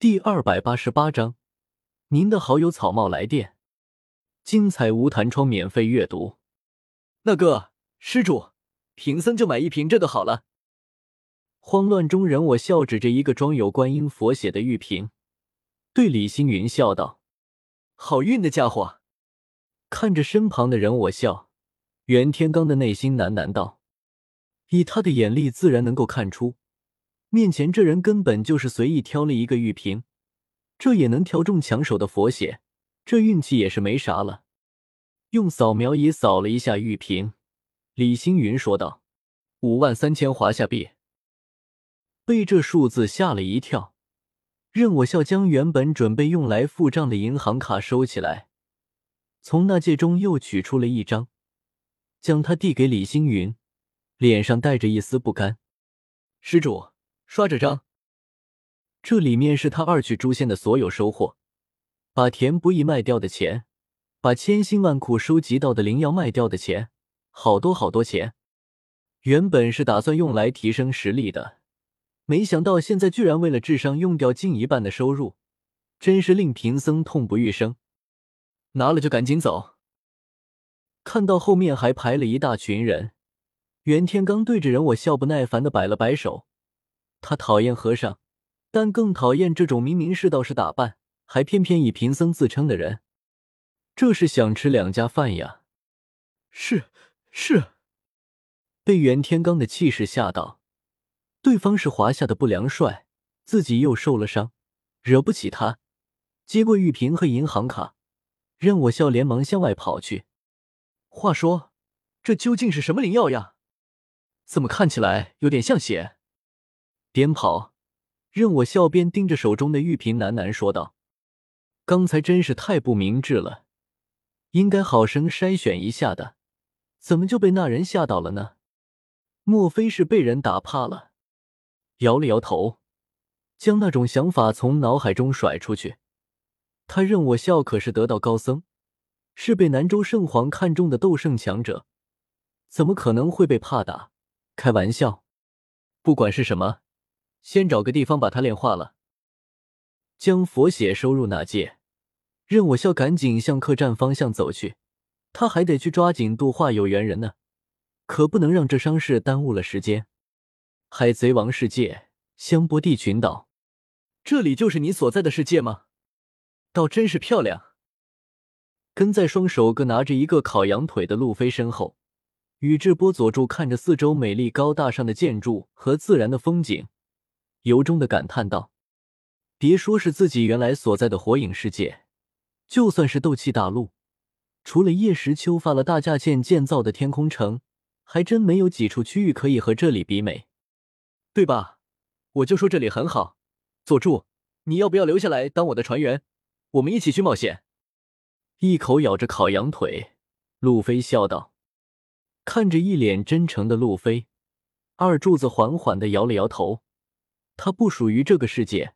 第二百八十八章，您的好友草帽来电，精彩无弹窗免费阅读。那个施主，贫僧就买一瓶这个好了。慌乱中，人我笑指着一个装有观音佛血的玉瓶，对李星云笑道：“好运的家伙。”看着身旁的人我笑，袁天罡的内心喃喃道：“以他的眼力，自然能够看出。”面前这人根本就是随意挑了一个玉瓶，这也能挑中抢手的佛血，这运气也是没啥了。用扫描仪扫了一下玉瓶，李星云说道：“五万三千华夏币。”被这数字吓了一跳，任我笑将原本准备用来付账的银行卡收起来，从那戒中又取出了一张，将它递给李星云，脸上带着一丝不甘：“施主。”刷这张，这里面是他二去诛仙的所有收获，把田不易卖掉的钱，把千辛万苦收集到的灵药卖掉的钱，好多好多钱。原本是打算用来提升实力的，没想到现在居然为了智商用掉近一半的收入，真是令贫僧痛不欲生。拿了就赶紧走。看到后面还排了一大群人，袁天罡对着人我笑不耐烦的摆了摆手。他讨厌和尚，但更讨厌这种明明是道士打扮，还偏偏以贫僧自称的人。这是想吃两家饭呀！是是，被袁天罡的气势吓到，对方是华夏的不良帅，自己又受了伤，惹不起他。接过玉瓶和银行卡，任我笑连忙向外跑去。话说，这究竟是什么灵药呀？怎么看起来有点像血？边跑，任我笑边盯着手中的玉瓶，喃喃说道：“刚才真是太不明智了，应该好生筛选一下的，怎么就被那人吓到了呢？莫非是被人打怕了？”摇了摇头，将那种想法从脑海中甩出去。他任我笑可是得道高僧，是被南州圣皇看中的斗圣强者，怎么可能会被怕打？开玩笑，不管是什么。先找个地方把它炼化了，将佛血收入那戒。任我笑赶紧向客栈方向走去，他还得去抓紧度化有缘人呢，可不能让这伤势耽误了时间。海贼王世界香波地群岛，这里就是你所在的世界吗？倒真是漂亮。跟在双手各拿着一个烤羊腿的路飞身后，宇智波佐助看着四周美丽高大上的建筑和自然的风景。由衷的感叹道：“别说是自己原来所在的火影世界，就算是斗气大陆，除了叶时秋发了大价钱建造的天空城，还真没有几处区域可以和这里比美，对吧？我就说这里很好。佐助，你要不要留下来当我的船员？我们一起去冒险。”一口咬着烤羊腿，路飞笑道。看着一脸真诚的路飞，二柱子缓缓的摇了摇头。他不属于这个世界，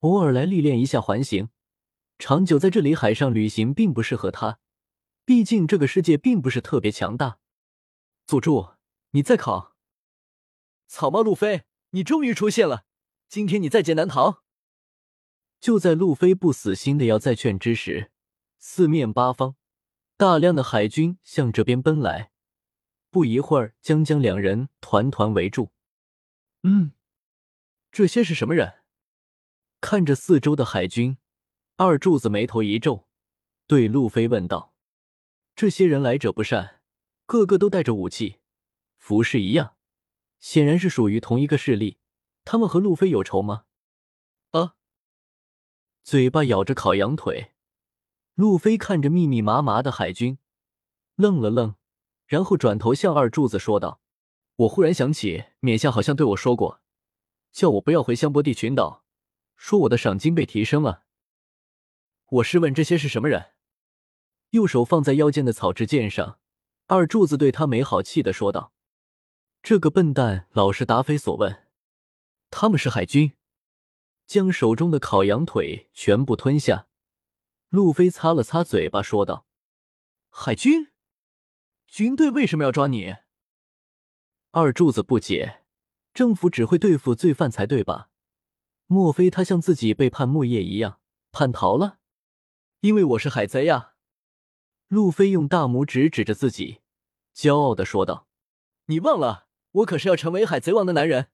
偶尔来历练一下环形，长久在这里海上旅行并不适合他。毕竟这个世界并不是特别强大。佐助，你再考？草帽路飞，你终于出现了！今天你在劫难逃。就在路飞不死心的要再劝之时，四面八方大量的海军向这边奔来，不一会儿将将两人团团围住。嗯。这些是什么人？看着四周的海军，二柱子眉头一皱，对路飞问道：“这些人来者不善，个个都带着武器，服饰一样，显然是属于同一个势力。他们和路飞有仇吗？”啊！嘴巴咬着烤羊腿，路飞看着密密麻麻的海军，愣了愣，然后转头向二柱子说道：“我忽然想起，冕下好像对我说过。”叫我不要回香波地群岛，说我的赏金被提升了。我试问这些是什么人？右手放在腰间的草之剑上，二柱子对他没好气的说道：“这个笨蛋老是答非所问。”他们是海军，将手中的烤羊腿全部吞下。路飞擦了擦嘴巴，说道：“海军军队为什么要抓你？”二柱子不解。政府只会对付罪犯才对吧？莫非他像自己背叛木叶一样叛逃了？因为我是海贼呀！路飞用大拇指指着自己，骄傲的说道：“你忘了，我可是要成为海贼王的男人。”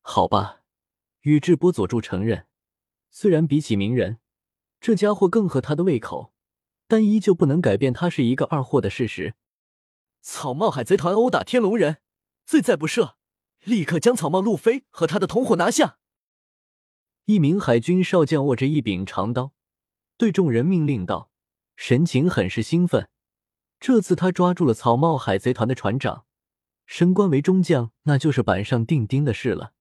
好吧，宇智波佐助承认，虽然比起鸣人，这家伙更合他的胃口，但依旧不能改变他是一个二货的事实。草帽海贼团殴打天龙人，罪在不赦，立刻将草帽路飞和他的同伙拿下。一名海军少将握着一柄长刀，对众人命令道，神情很是兴奋。这次他抓住了草帽海贼团的船长，升官为中将，那就是板上钉钉的事了。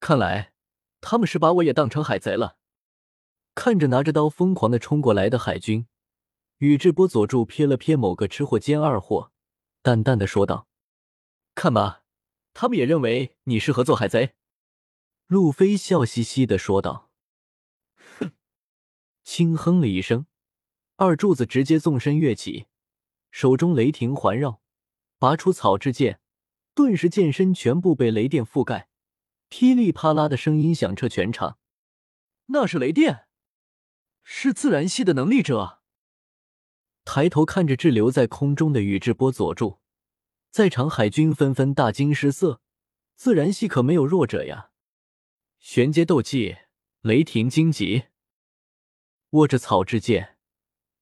看来他们是把我也当成海贼了。看着拿着刀疯狂的冲过来的海军，宇智波佐助瞥了瞥某个吃货兼二货，淡淡的说道：“看吧，他们也认为你适合做海贼。”路飞笑嘻嘻的说道：“哼！”轻哼了一声，二柱子直接纵身跃起，手中雷霆环绕，拔出草雉剑，顿时剑身全部被雷电覆盖，噼里啪啦的声音响彻全场。那是雷电，是自然系的能力者。抬头看着滞留在空中的宇智波佐助，在场海军纷纷大惊失色，自然系可没有弱者呀！玄阶斗技，雷霆荆棘。握着草雉剑，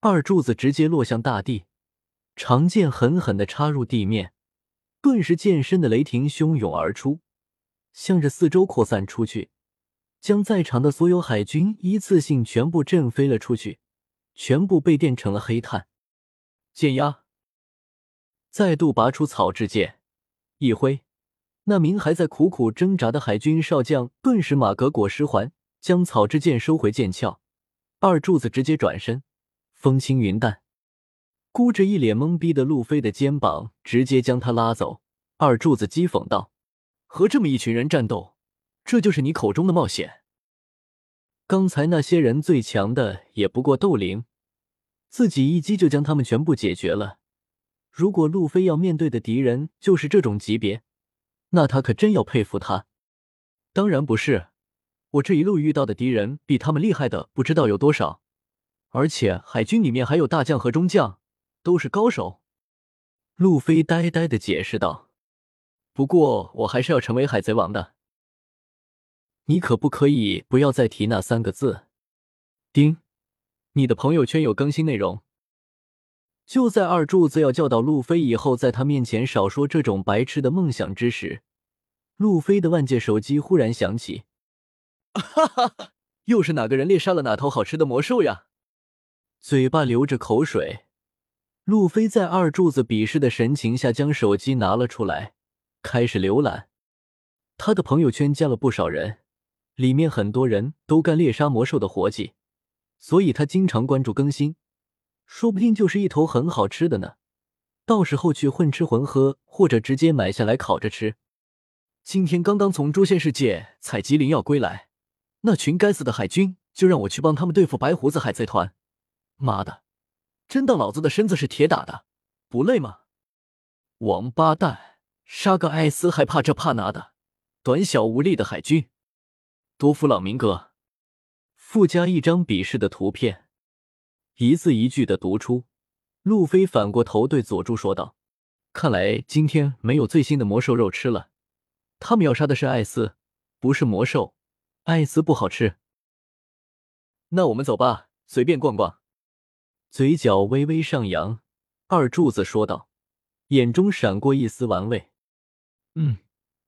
二柱子直接落向大地，长剑狠狠的插入地面，顿时剑身的雷霆汹涌而出，向着四周扩散出去，将在场的所有海军一次性全部震飞了出去，全部被电成了黑炭。剑压，再度拔出草雉剑，一挥。那名还在苦苦挣扎的海军少将，顿时马革裹尸还，将草之剑收回剑鞘。二柱子直接转身，风轻云淡，箍着一脸懵逼的路飞的肩膀，直接将他拉走。二柱子讥讽道：“和这么一群人战斗，这就是你口中的冒险？刚才那些人最强的也不过斗灵，自己一击就将他们全部解决了。如果路飞要面对的敌人就是这种级别，那他可真要佩服他，当然不是，我这一路遇到的敌人比他们厉害的不知道有多少，而且海军里面还有大将和中将，都是高手。路飞呆呆的解释道：“不过我还是要成为海贼王的，你可不可以不要再提那三个字？”丁，你的朋友圈有更新内容。就在二柱子要教导路飞以后在他面前少说这种白痴的梦想之时，路飞的万界手机忽然响起。哈哈，又是哪个人猎杀了哪头好吃的魔兽呀？嘴巴流着口水，路飞在二柱子鄙视的神情下将手机拿了出来，开始浏览。他的朋友圈加了不少人，里面很多人都干猎杀魔兽的活计，所以他经常关注更新。说不定就是一头很好吃的呢，到时候去混吃混喝，或者直接买下来烤着吃。今天刚刚从诛仙世界采集灵药归来，那群该死的海军就让我去帮他们对付白胡子海贼团。妈的，真当老子的身子是铁打的，不累吗？王八蛋，杀个艾斯还怕这怕那的，短小无力的海军。多弗朗明哥，附加一张鄙视的图片。一字一句的读出，路飞反过头对佐助说道：“看来今天没有最新的魔兽肉吃了。他们要杀的是艾斯，不是魔兽。艾斯不好吃。那我们走吧，随便逛逛。”嘴角微微上扬，二柱子说道，眼中闪过一丝玩味。“嗯，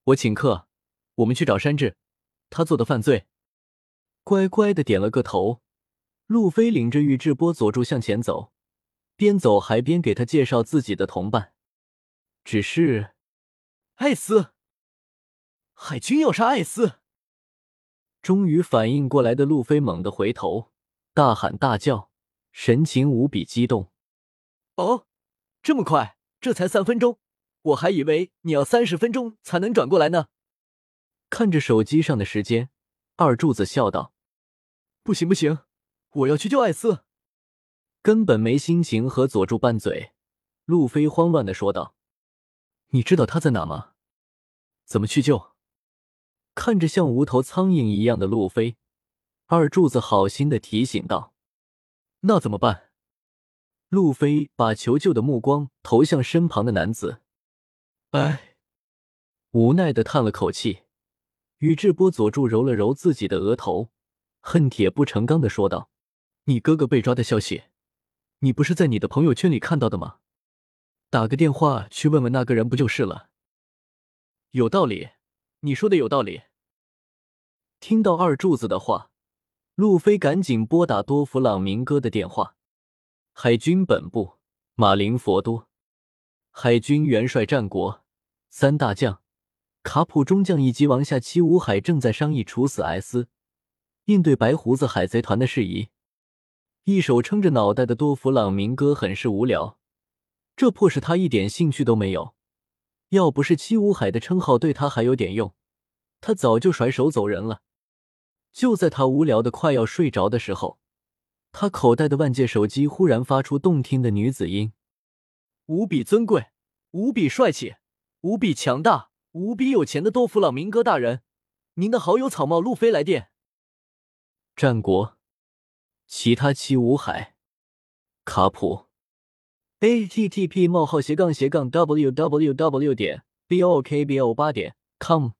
我请客。我们去找山治，他做的犯罪。”乖乖的点了个头。路飞领着宇智波佐助向前走，边走还边给他介绍自己的同伴。只是，艾斯，海军要杀艾斯！终于反应过来的路飞猛地回头，大喊大叫，神情无比激动。哦，这么快？这才三分钟，我还以为你要三十分钟才能转过来呢。看着手机上的时间，二柱子笑道：“不行，不行。”我要去救艾斯，根本没心情和佐助拌嘴。路飞慌乱的说道：“你知道他在哪吗？怎么去救？”看着像无头苍蝇一样的路飞，二柱子好心的提醒道：“那怎么办？”路飞把求救的目光投向身旁的男子，哎，无奈的叹了口气。宇智波佐助揉了揉自己的额头，恨铁不成钢的说道：“你哥哥被抓的消息，你不是在你的朋友圈里看到的吗？打个电话去问问那个人不就是了？”有道理，你说的有道理。听到二柱子的话，路飞赶紧拨打多弗朗明哥的电话。海军本部，马林佛多，海军元帅战国三大将卡普中将以及王下七武海正在商议处死 S，应对白胡子海贼团的事宜。一手撑着脑袋的多弗朗明哥很是无聊，这迫使他一点兴趣都没有。要不是七武海的称号对他还有点用，他早就甩手走人了。就在他无聊的快要睡着的时候。他口袋的万界手机忽然发出动听的女子音：“无比尊贵、无比帅气、无比强大、无比有钱的多弗朗明哥大人，您的好友草帽路飞来电。”战国，其他七五海，卡普，a t t p: 冒号斜杠斜杠 w w w. 点 b o k b o 八点 com。